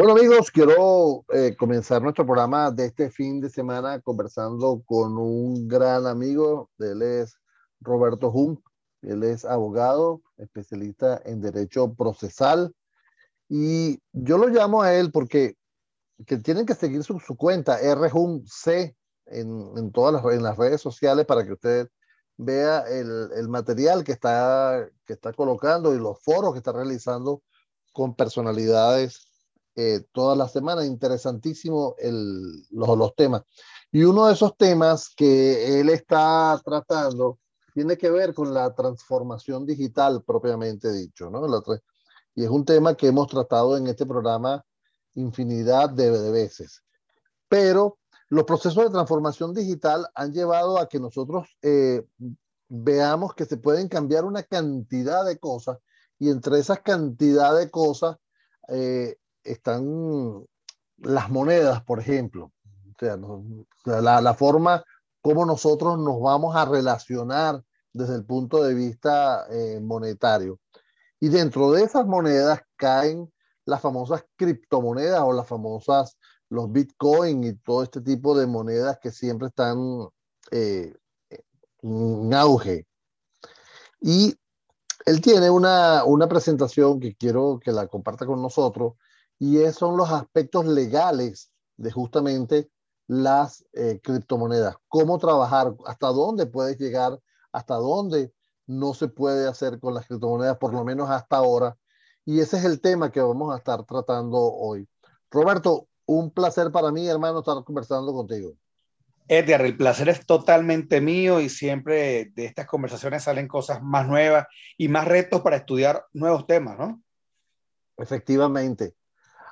Bueno amigos, quiero eh, comenzar nuestro programa de este fin de semana conversando con un gran amigo. Él es Roberto Jung. Él es abogado, especialista en derecho procesal. Y yo lo llamo a él porque que tienen que seguir su, su cuenta, C en, en todas las, en las redes sociales para que usted vea el, el, material que está, que está colocando y los foros que está realizando con personalidades eh, todas las semanas. Interesantísimo el, los, los temas. Y uno de esos temas que él está tratando tiene que ver con la transformación digital propiamente dicho, ¿no? Y es un tema que hemos tratado en este programa infinidad de, de veces. Pero los procesos de transformación digital han llevado a que nosotros eh, veamos que se pueden cambiar una cantidad de cosas y entre esas cantidad de cosas eh, están las monedas, por ejemplo. O sea, no, la, la, forma como nosotros nos vamos a relacionar desde el punto de vista eh, monetario. Y dentro de esas monedas caen las famosas criptomonedas o las famosas los Bitcoin y todo este tipo de monedas que siempre están eh, en auge. Y él tiene una, una, presentación que quiero que la comparta con nosotros y es, son los aspectos legales de justamente las eh, criptomonedas. Cómo trabajar, hasta dónde puedes llegar, hasta dónde no se puede hacer con las criptomonedas, por lo menos hasta ahora. Y ese es el tema que vamos a estar tratando hoy. Roberto, un placer para mí, hermano, estar conversando contigo. Edgar, el placer es totalmente mío y siempre de estas conversaciones salen cosas más nuevas y más retos para estudiar nuevos temas, ¿no? Efectivamente.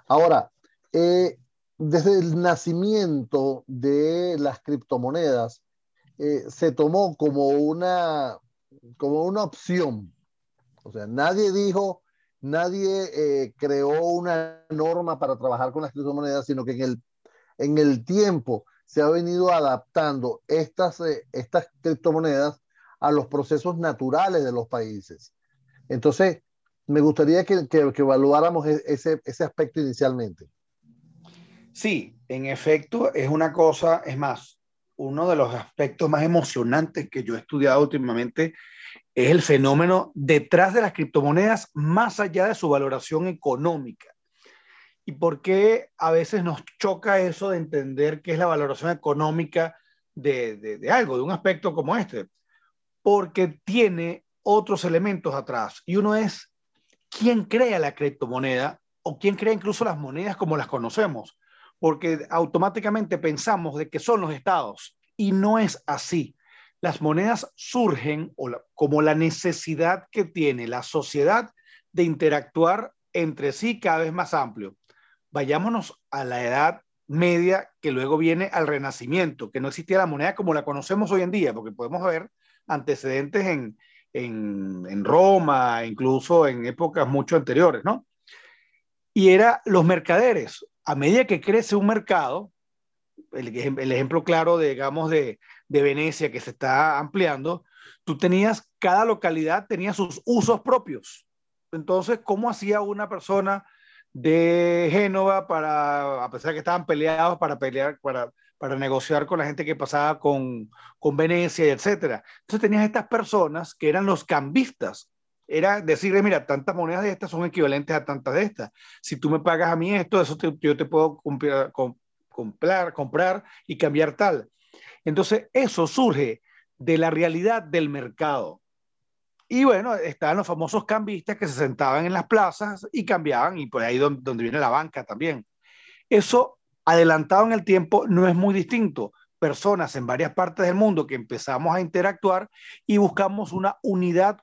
Ahora, eh, desde el nacimiento de las criptomonedas, eh, se tomó como una, como una opción. O sea, nadie dijo, nadie eh, creó una norma para trabajar con las criptomonedas, sino que en el, en el tiempo se ha venido adaptando estas, estas criptomonedas a los procesos naturales de los países. Entonces, me gustaría que, que, evaluáramos e, ese, ese aspecto inicialmente. Sí, en efecto, es una cosa, es más, uno de los aspectos más emocionantes que yo he estudiado últimamente es el fenómeno detrás de las criptomonedas más allá de su valoración económica. ¿Y por qué a veces nos choca eso de entender qué es la valoración económica de, de, de algo, de un aspecto como este? Porque tiene otros elementos atrás. Y uno es quién crea la criptomoneda o quién crea incluso las monedas como las conocemos. Porque automáticamente pensamos de que son los estados y no es así las monedas surgen como la necesidad que tiene la sociedad de interactuar entre sí cada vez más amplio. Vayámonos a la edad media que luego viene al renacimiento, que no existía la moneda como la conocemos hoy en día, porque podemos ver antecedentes en, en, Roma, incluso en épocas mucho anteriores, ¿no? Y era los mercaderes. A medida que crece un mercado, el, el ejemplo claro, de, digamos, de, de Venecia que se está ampliando, tú tenías, cada localidad tenía sus usos propios. Entonces, ¿cómo hacía una persona de Génova para, a pesar de que estaban peleados, para pelear, para, para negociar con la gente que pasaba con, con Venecia, etcétera? Entonces tenías estas personas que eran los cambistas, era decirle, mira, tantas monedas de estas son equivalentes a tantas de estas. Si tú me pagas a mí esto, eso yo te puedo comprar, comprar, comprar y cambiar tal. Entonces, eso surge de la realidad del mercado. Y bueno, estaban los famosos cambistas que se sentaban en las plazas y cambiaban, y por ahí donde, donde viene la banca también. Eso, adelantado en el tiempo, no es muy distinto. Personas en varias partes del mundo que empezamos a interactuar y buscamos una unidad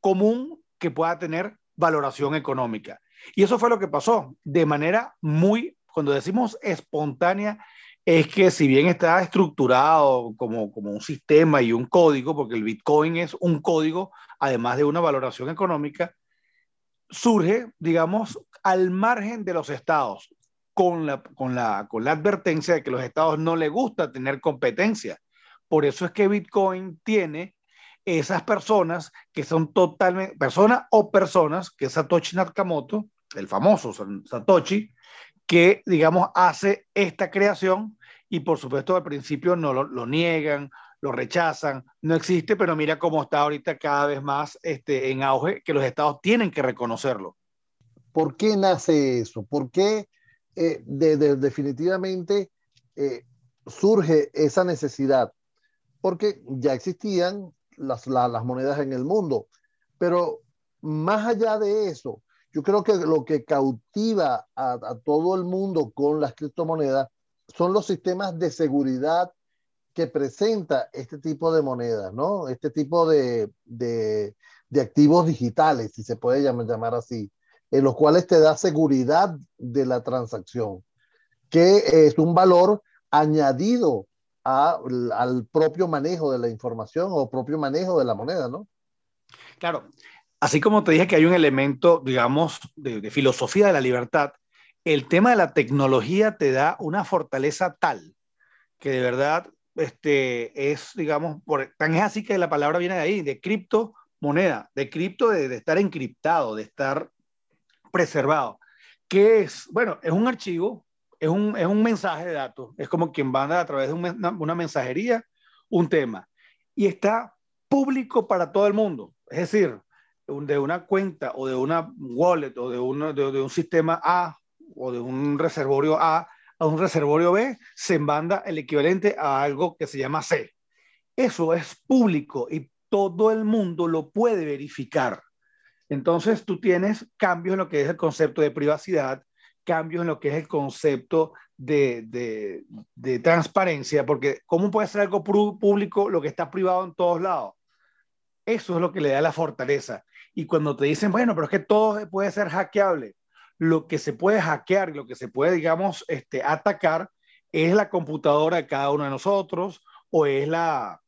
común que pueda tener valoración económica. Y eso fue lo que pasó de manera muy, cuando decimos espontánea, es que si bien está estructurado como, como un sistema y un código, porque el Bitcoin es un código, además de una valoración económica, surge, digamos, al margen de los estados, con la, con la, con la advertencia de que los estados no les gusta tener competencia. Por eso es que Bitcoin tiene esas personas que son totalmente, personas o personas que Satoshi Nakamoto, el famoso Satoshi, que, digamos, hace esta creación y por supuesto al principio no lo, niegan, lo rechazan, no existe, pero mira cómo está ahorita cada vez más este, en auge, que los estados tienen que reconocerlo. ¿Por qué nace eso? ¿Por qué eh, definitivamente eh, surge esa necesidad? Porque ya existían las, monedas en el mundo, pero más allá de eso, yo creo que lo que cautiva a, todo el mundo con las criptomonedas son los sistemas de seguridad que presenta este tipo de monedas, ¿no? Este tipo de, de, activos digitales, si se puede llamar, así, en los cuales te da seguridad de la transacción, que es un valor añadido al propio manejo de la información o propio manejo de la moneda, ¿no? Claro, así como te dije que hay un elemento, digamos, de, filosofía de la libertad, el tema de la tecnología te da una fortaleza tal que de verdad este, es, digamos, por, tan es así que la palabra viene de ahí, de criptomoneda, de cripto, de, estar encriptado, de estar preservado. ¿Qué es? Bueno, es un archivo, es un, es un mensaje de datos, es como quien manda a través de una, una mensajería un tema y está público para todo el mundo. Es decir, de una cuenta o de una wallet o de, uno, de, un sistema A o de un reservorio A a un reservorio B, se manda el equivalente a algo que se llama C. Eso es público y todo el mundo lo puede verificar. Entonces tú tienes cambios en lo que es el concepto de privacidad, cambios en lo que es el concepto de, de, transparencia, porque ¿cómo puede ser algo público lo que está privado en todos lados? Eso es lo que le da la fortaleza. Y cuando te dicen, bueno, pero es que todo puede ser hackeable, lo que se puede hackear lo que se puede, digamos, este, atacar es la computadora de cada uno de nosotros o es, la,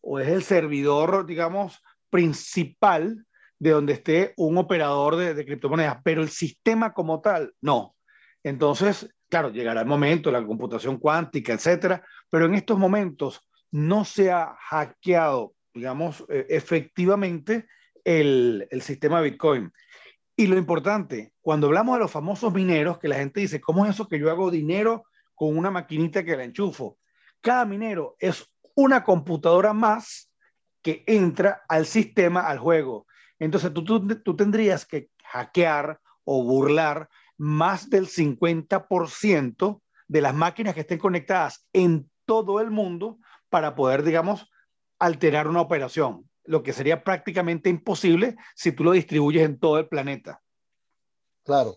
o es el servidor, digamos, principal de donde esté un operador de, de criptomonedas, pero el sistema como tal, no. Entonces, claro, llegará el momento, la computación cuántica, etcétera, pero en estos momentos no se ha hackeado, digamos, eh, efectivamente el, el sistema Bitcoin. Y lo importante, cuando hablamos de los famosos mineros, que la gente dice, ¿cómo es eso que yo hago dinero con una maquinita que la enchufo? Cada minero es una computadora más que entra al sistema, al juego. Entonces tú, tú, tú tendrías que hackear o burlar más del 50% de las máquinas que estén conectadas en todo el mundo para poder, digamos, alterar una operación lo que sería prácticamente imposible si tú lo distribuyes en todo el planeta. Claro.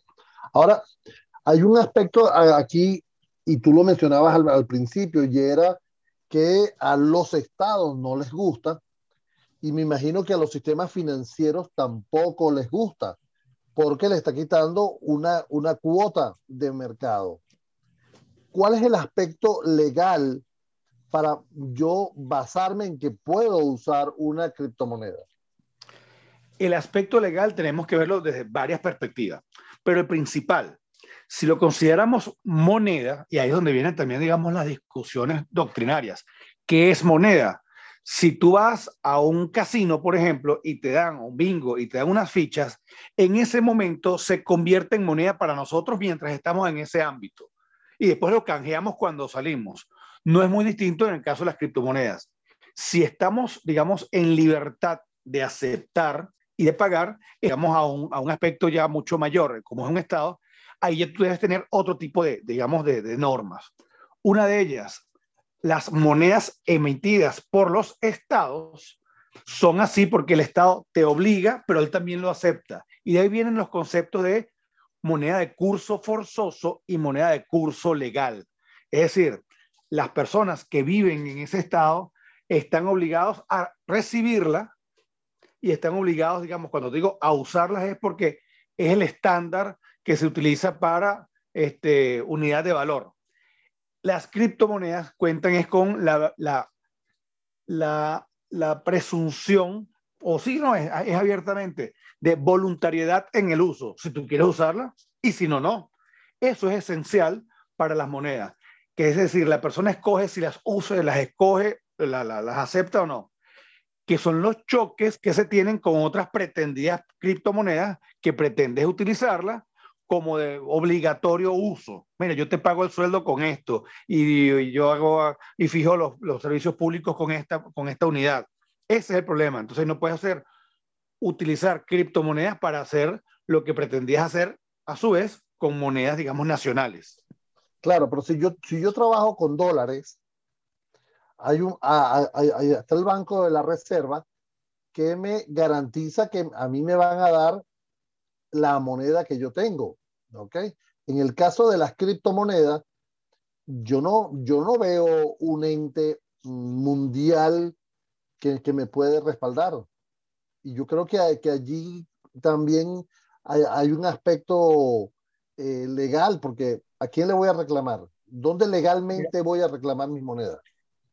Ahora, hay un aspecto aquí, y tú lo mencionabas al, principio, y era que a los estados no les gusta, y me imagino que a los sistemas financieros tampoco les gusta, porque le está quitando una, una cuota de mercado. ¿Cuál es el aspecto legal para yo basarme en que puedo usar una criptomoneda? El aspecto legal tenemos que verlo desde varias perspectivas, pero el principal, si lo consideramos moneda, y ahí es donde vienen también, digamos, las discusiones doctrinarias, ¿qué es moneda? Si tú vas a un casino, por ejemplo, y te dan un bingo y te dan unas fichas, en ese momento se convierte en moneda para nosotros mientras estamos en ese ámbito. Y después lo canjeamos cuando salimos. No es muy distinto en el caso de las criptomonedas. Si estamos, digamos, en libertad de aceptar y de pagar, digamos, a un, a un aspecto ya mucho mayor, como es un Estado, ahí ya tú debes tener otro tipo de, digamos, de, de normas. Una de ellas, las monedas emitidas por los estados son así porque el Estado te obliga, pero él también lo acepta. Y de ahí vienen los conceptos de moneda de curso forzoso y moneda de curso legal. Es decir, las personas que viven en ese estado están obligados a recibirla y están obligados, digamos, cuando digo a usarlas es porque es el estándar que se utiliza para este, unidad de valor. Las criptomonedas cuentan es con la, la, la, presunción, o si no, es, abiertamente, de voluntariedad en el uso, si tú quieres usarla, y si no, no. Eso es esencial para las monedas que es decir, la persona escoge si las usa, las escoge, las acepta o no, que son los choques que se tienen con otras pretendidas criptomonedas que pretendes utilizarla como de obligatorio uso. Mira, yo te pago el sueldo con esto y, yo hago y fijo los, los, servicios públicos con esta, con esta unidad. Ese es el problema. Entonces no puedes hacer utilizar criptomonedas para hacer lo que pretendías hacer a su vez con monedas, digamos, nacionales. Claro, pero si yo, si yo trabajo con dólares, hay un, está el Banco de la Reserva que me garantiza que a mí me van a dar la moneda que yo tengo. ¿Ok? En el caso de las criptomonedas, yo no, yo no veo un ente mundial que, que me puede respaldar. Y yo creo que, que allí también hay, un aspecto eh, legal, porque ¿a quién le voy a reclamar? ¿Dónde legalmente voy a reclamar mis monedas?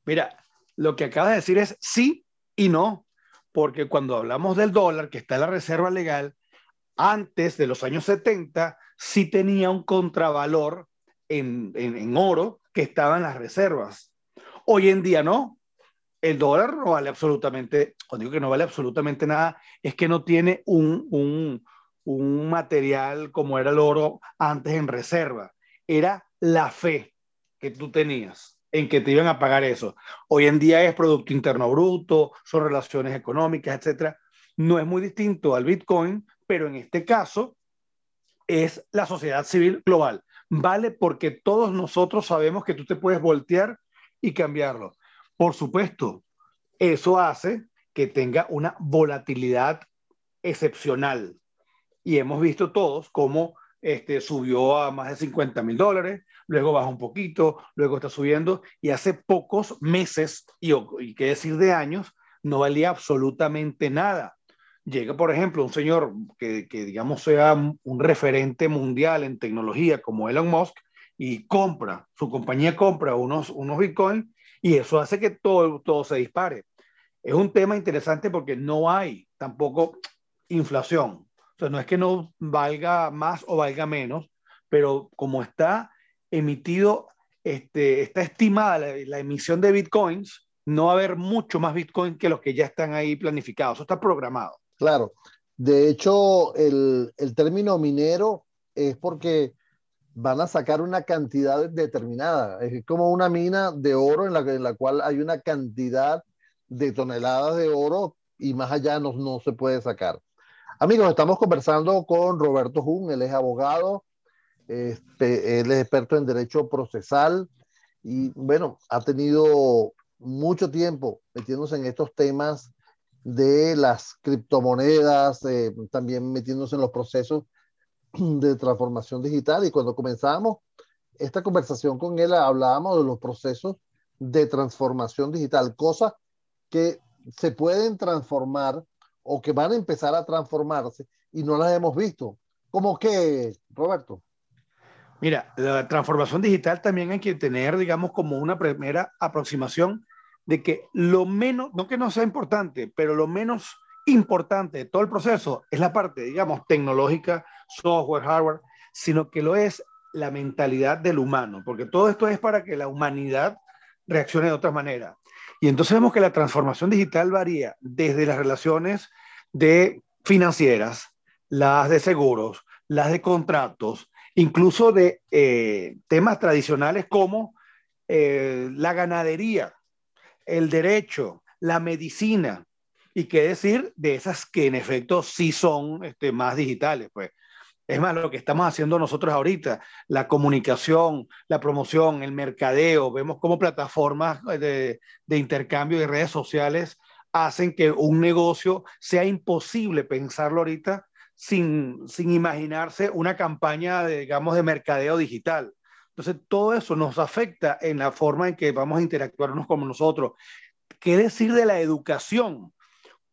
Mira, lo que acabas de decir es sí y no, porque cuando hablamos del dólar, que está en la reserva legal, antes de los años 70 sí tenía un contravalor en, en, oro que estaba en las reservas. Hoy en día no. El dólar no vale absolutamente, cuando digo que no vale absolutamente nada, es que no tiene un, un, un material como era el oro antes en reserva. Era la fe que tú tenías en que te iban a pagar eso. Hoy en día es Producto Interno Bruto, son relaciones económicas, etcétera. No es muy distinto al Bitcoin, pero en este caso es la sociedad civil global. Vale porque todos nosotros sabemos que tú te puedes voltear y cambiarlo. Por supuesto, eso hace que tenga una volatilidad excepcional. Y hemos visto todos cómo este, subió a más de 50 mil dólares, luego baja un poquito, luego está subiendo, y hace pocos meses, y, y qué decir de años, no valía absolutamente nada. Llega, por ejemplo, un señor que, que, digamos sea un referente mundial en tecnología como Elon Musk y compra, su compañía compra unos, unos bitcoins y eso hace que todo, todo se dispare. Es un tema interesante porque no hay tampoco inflación. O sea, no es que no valga más o valga menos, pero como está emitido, este, está estimada la, emisión de bitcoins, no va a haber mucho más bitcoin que los que ya están ahí planificados. Eso está programado. Claro. De hecho, el, el término minero es porque van a sacar una cantidad determinada. Es como una mina de oro en la, en la cual hay una cantidad de toneladas de oro y más allá no, no se puede sacar. Amigos, estamos conversando con Roberto Jun, él es abogado, este, él es experto en derecho procesal y bueno, ha tenido mucho tiempo metiéndose en estos temas de las criptomonedas, eh, también metiéndose en los procesos de transformación digital. Y cuando comenzamos esta conversación con él, hablábamos de los procesos de transformación digital, cosas que se pueden transformar o que van a empezar a transformarse y no las hemos visto. ¿Cómo que, Roberto? Mira, la transformación digital también hay que tener, digamos, como una primera aproximación de que lo menos, no que no sea importante, pero lo menos importante de todo el proceso es la parte, digamos, tecnológica, software, hardware, sino que lo es la mentalidad del humano, porque todo esto es para que la humanidad reaccione de otra manera. Y entonces vemos que la transformación digital varía desde las relaciones de financieras, las de seguros, las de contratos, incluso de eh, temas tradicionales como eh, la ganadería, el derecho, la medicina, y qué decir de esas que en efecto sí son este, más digitales, pues. Es más, lo que estamos haciendo nosotros ahorita, la comunicación, la promoción, el mercadeo, vemos cómo plataformas de, de intercambio de redes sociales hacen que un negocio sea imposible pensarlo ahorita sin, sin imaginarse una campaña, de, digamos, de mercadeo digital. Entonces, todo eso nos afecta en la forma en que vamos a interactuarnos con nosotros. ¿Qué decir de la educación?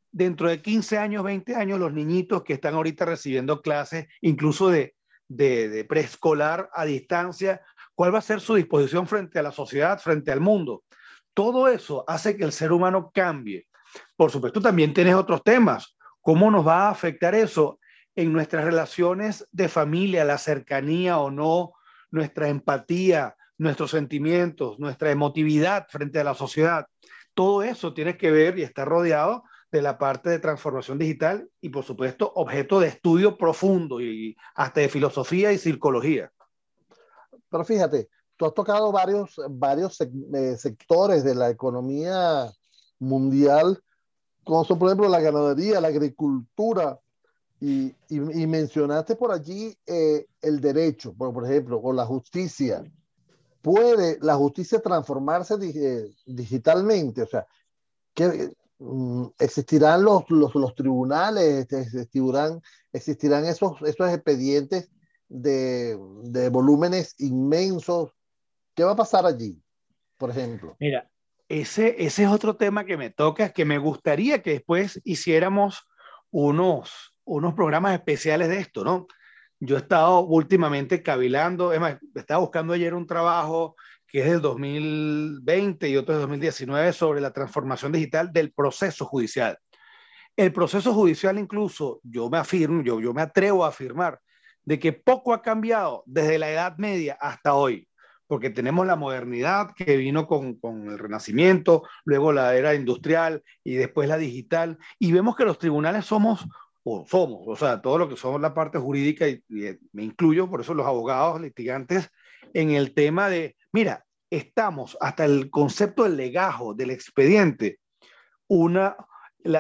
Dentro de 15 años, 20 años, los niñitos que están ahorita recibiendo clases, incluso de, de, de preescolar a distancia, ¿cuál va a ser su disposición frente a la sociedad, frente al mundo? Todo eso hace que el ser humano cambie. Por supuesto, también tienes otros temas. ¿Cómo nos va a afectar eso en nuestras relaciones de familia, la cercanía o no, nuestra empatía, nuestros sentimientos, nuestra emotividad frente a la sociedad. Todo eso tiene que ver y está rodeado de la parte de transformación digital y, por supuesto, objeto de estudio profundo y hasta de filosofía y psicología. Pero fíjate, tú has tocado varios, varios eh, sectores de la economía mundial, como son, por ejemplo, la ganadería, la agricultura, y, y, mencionaste por allí eh, el derecho, por, por, ejemplo, o la justicia. ¿Puede la justicia transformarse eh, digitalmente? O sea, que mm, existirán los, los, los tribunales, este, existirán, existirán esos, esos expedientes de, de volúmenes inmensos. ¿Qué va a pasar allí, por ejemplo? Mira, ese, ese es otro tema que me toca, que me gustaría que después hiciéramos unos, unos programas especiales de esto, ¿no? Yo he estado últimamente cavilando, es más, estaba buscando ayer un trabajo que es del 2020 y otro del 2019 sobre la transformación digital del proceso judicial. El proceso judicial incluso, yo me afirmo, yo, yo me atrevo a afirmar, de que poco ha cambiado desde la Edad Media hasta hoy, porque tenemos la modernidad que vino con, con el Renacimiento, luego la era industrial y después la digital, y vemos que los tribunales somos o somos, o sea, todo lo que somos la parte jurídica, y, me incluyo, por eso los abogados litigantes, en el tema de, mira, estamos hasta el concepto del legajo, del expediente, una,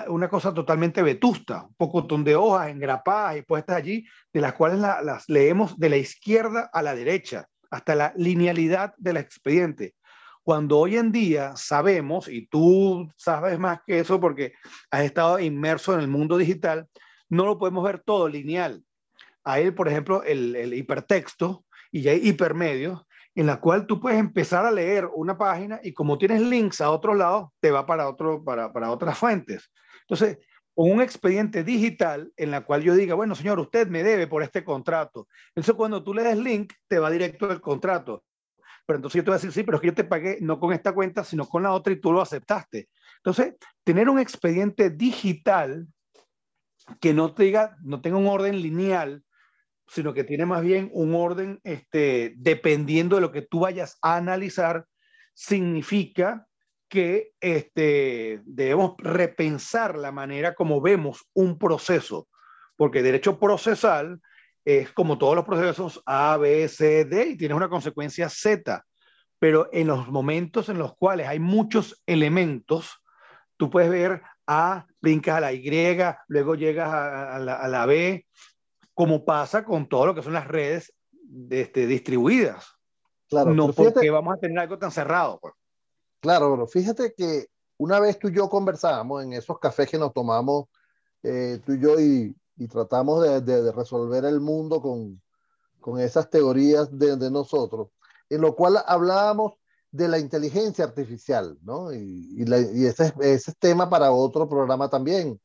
una cosa totalmente vetusta, un poco de hojas engrapadas y puestas allí, de las cuales las leemos de la izquierda a la derecha, hasta la linealidad del expediente. Cuando hoy en día sabemos, y tú sabes más que eso porque has estado inmerso en el mundo digital, no lo podemos ver todo lineal. Hay, por ejemplo, el, hipertexto y hay hipermedios en la cual tú puedes empezar a leer una página y como tienes links a otro lado, te va para, otro, para, para otras fuentes. Entonces, un expediente digital en la cual yo diga, bueno, señor, usted me debe por este contrato. Entonces, cuando tú le des link, te va directo al contrato. Pero entonces yo te voy a decir, sí, pero es que yo te pagué no con esta cuenta, sino con la otra y tú lo aceptaste. Entonces, tener un expediente digital que no, tenga, no tenga un orden lineal, sino que tiene más bien un orden este, dependiendo de lo que tú vayas a analizar, significa que este, debemos repensar la manera como vemos un proceso, porque derecho procesal es como todos los procesos A, B, C, D y tiene una consecuencia Z, pero en los momentos en los cuales hay muchos elementos, tú puedes ver A, brincas a la Y, luego llegas a, la, B, como pasa con todo lo que son las redes este, distribuidas. Claro, no porque vamos a tener algo tan cerrado. Pues. Claro, pero fíjate que una vez tú y yo conversábamos en esos cafés que nos tomamos, eh, tú y yo, y, tratamos de, resolver el mundo con, con esas teorías de, de, nosotros, en lo cual hablábamos de la inteligencia artificial, ¿no? Y, ese, ese, es tema para otro programa también.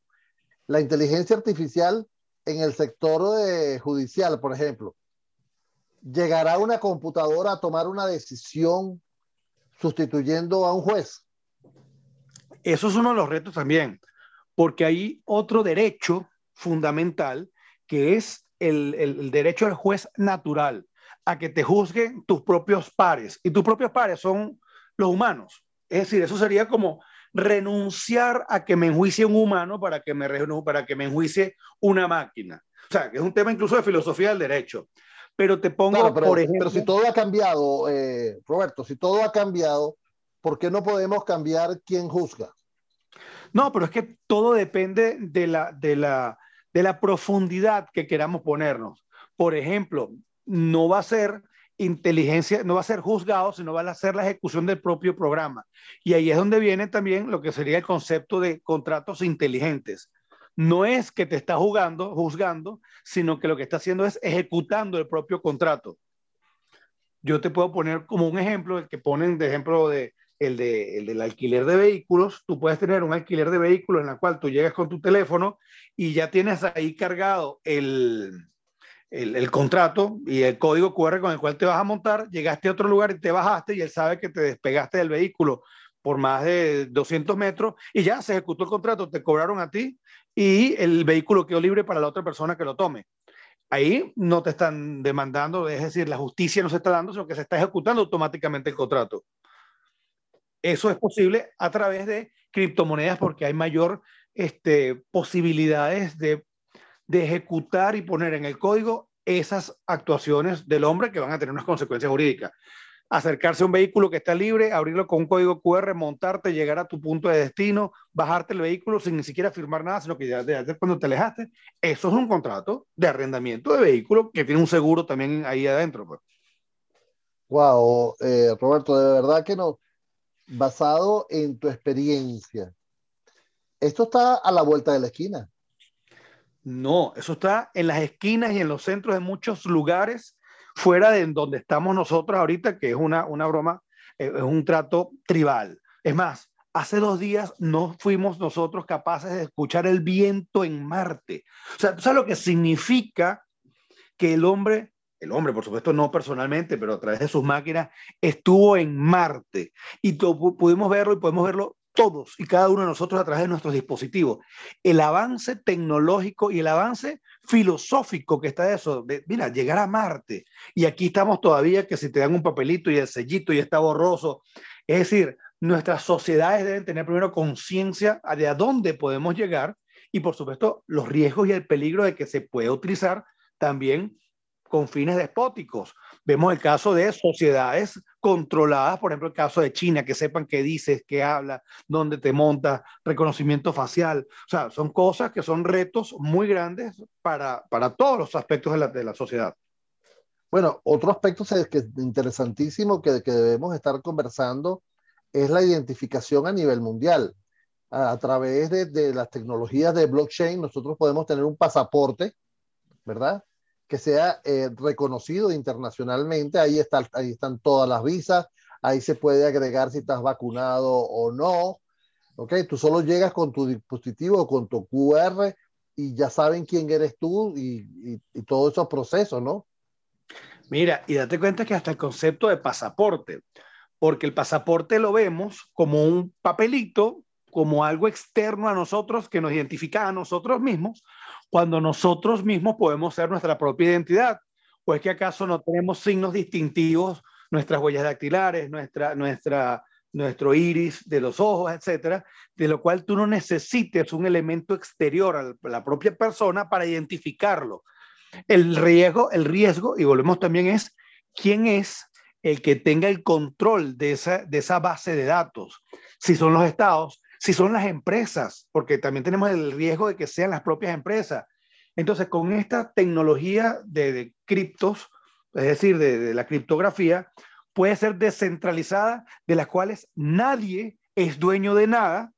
La inteligencia artificial en el sector de judicial, por ejemplo. ¿Llegará una computadora a tomar una decisión sustituyendo a un juez? Eso es uno de los retos también, porque hay otro derecho fundamental que es el, el derecho al juez natural a que te juzguen tus propios pares. Y tus propios pares son los humanos. Es decir, eso sería como renunciar a que me enjuicie un humano para que me, para que me enjuicie una máquina. O sea, que es un tema incluso de filosofía del derecho. Pero te pongo, pero, por ejemplo... Pero si todo ha cambiado, eh, Roberto, si todo ha cambiado, ¿por qué no podemos cambiar quién juzga? No, pero es que todo depende de la, de la, de la profundidad que queramos ponernos. Por ejemplo, no va a ser inteligencia, no va a ser juzgado, sino va a ser la ejecución del propio programa. Y ahí es donde viene también lo que sería el concepto de contratos inteligentes. No es que te está jugando, juzgando, sino que lo que está haciendo es ejecutando el propio contrato. Yo te puedo poner como un ejemplo, el que ponen de ejemplo de el, de, el del alquiler de vehículos. Tú puedes tener un alquiler de vehículos en la cual tú llegas con tu teléfono y ya tienes ahí cargado el, el, contrato y el código QR con el cual te vas a montar, llegaste a otro lugar y te bajaste y él sabe que te despegaste del vehículo por más de 200 metros y ya se ejecutó el contrato, te cobraron a ti y el vehículo quedó libre para la otra persona que lo tome. Ahí no te están demandando, es decir, la justicia no se está dando, sino que se está ejecutando automáticamente el contrato. Eso es posible a través de criptomonedas porque hay mayor este, posibilidades de, de ejecutar y poner en el código esas actuaciones del hombre que van a tener unas consecuencias jurídicas acercarse a un vehículo que está libre, abrirlo con un código QR, montarte, llegar a tu punto de destino, bajarte el vehículo sin ni siquiera firmar nada, sino que ya, ya cuando te alejaste. Eso es un contrato de arrendamiento de vehículo que tiene un seguro también ahí adentro. Pues. Wow, eh, Roberto, de verdad que no, basado en tu experiencia, esto está a la vuelta de la esquina. No, eso está en las esquinas y en los centros de muchos lugares fuera de donde estamos nosotros ahorita, que es una, una broma, eh, es un trato tribal. Es más, hace dos días no fuimos nosotros capaces de escuchar el viento en Marte. O sea, ¿tú sabes lo que significa que el hombre, el hombre por supuesto no personalmente, pero a través de sus máquinas, estuvo en Marte? Y pudimos verlo y podemos verlo todos y cada uno de nosotros a través de nuestros dispositivos. El avance tecnológico y el avance filosófico que está eso, de, mira, llegar a Marte. Y aquí estamos todavía que si te dan un papelito y el sellito y está borroso. Es decir, nuestras sociedades deben tener primero conciencia de a dónde podemos llegar y por supuesto los riesgos y el peligro de que se puede utilizar también con fines despóticos. Vemos el caso de sociedades controladas, por ejemplo, el caso de China, que sepan qué dices, qué habla, dónde te montas, reconocimiento facial. O sea, son cosas que son retos muy grandes para, para todos los aspectos de la, de la sociedad. Bueno, otro aspecto que es interesantísimo que, que debemos estar conversando es la identificación a nivel mundial. A, a través de, de las tecnologías de blockchain, nosotros podemos tener un pasaporte, ¿verdad? Que sea eh, reconocido internacionalmente. Ahí, está, ahí están todas las visas, ahí se puede agregar si estás vacunado o no. ¿Ok? Tú solo llegas con tu dispositivo, con tu QR y ya saben quién eres tú y, y, y todos esos procesos, ¿no? Mira, y date cuenta que hasta el concepto de pasaporte, porque el pasaporte lo vemos como un papelito, como algo externo a nosotros que nos identifica a nosotros mismos, cuando nosotros mismos podemos ser nuestra propia identidad? ¿O es que acaso no tenemos signos distintivos, nuestras huellas dactilares, nuestra, nuestra, nuestro iris de los ojos, etcétera, de lo cual tú no necesites un elemento exterior a la propia persona para identificarlo? El riesgo, el riesgo, y volvemos también, es quién es el que tenga el control de esa, de esa base de datos. Si son los estados, si son las empresas, porque también tenemos el riesgo de que sean las propias empresas. Entonces, con esta tecnología de, criptos, es decir, de, la criptografía, puede ser descentralizada, de las cuales nadie es dueño de nada,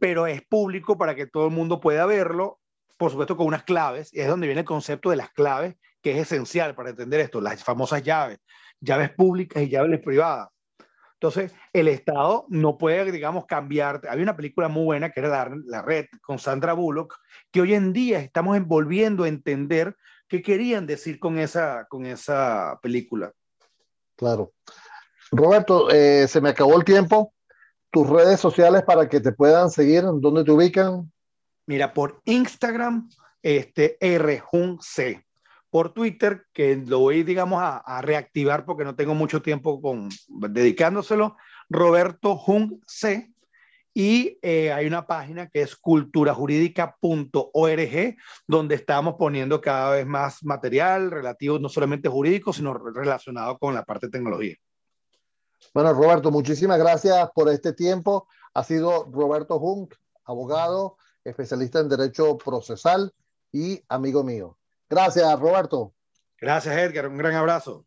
pero es público para que todo el mundo pueda verlo, por supuesto con unas claves, y es donde viene el concepto de las claves, que es esencial para entender esto, las famosas llaves, llaves públicas y llaves privadas. Entonces, el Estado no puede, digamos, cambiar. Había una película muy buena que era La, la Red con Sandra Bullock, que hoy en día estamos envolviendo a entender qué querían decir con esa, con esa película. Claro. Roberto, eh, se me acabó el tiempo. Tus redes sociales para que te puedan seguir, ¿dónde te ubican? Mira, por Instagram, este, RJunC por Twitter, que lo voy, digamos, a, reactivar porque no tengo mucho tiempo con, dedicándoselo, Roberto Jung C. Y eh, hay una página que es culturajurídica.org, donde estamos poniendo cada vez más material relativo no solamente jurídico, sino relacionado con la parte de tecnología. Bueno, Roberto, muchísimas gracias por este tiempo. Ha sido Roberto Jung, abogado, especialista en derecho procesal y amigo mío. Gracias, Roberto. Gracias, Edgar. Un gran abrazo.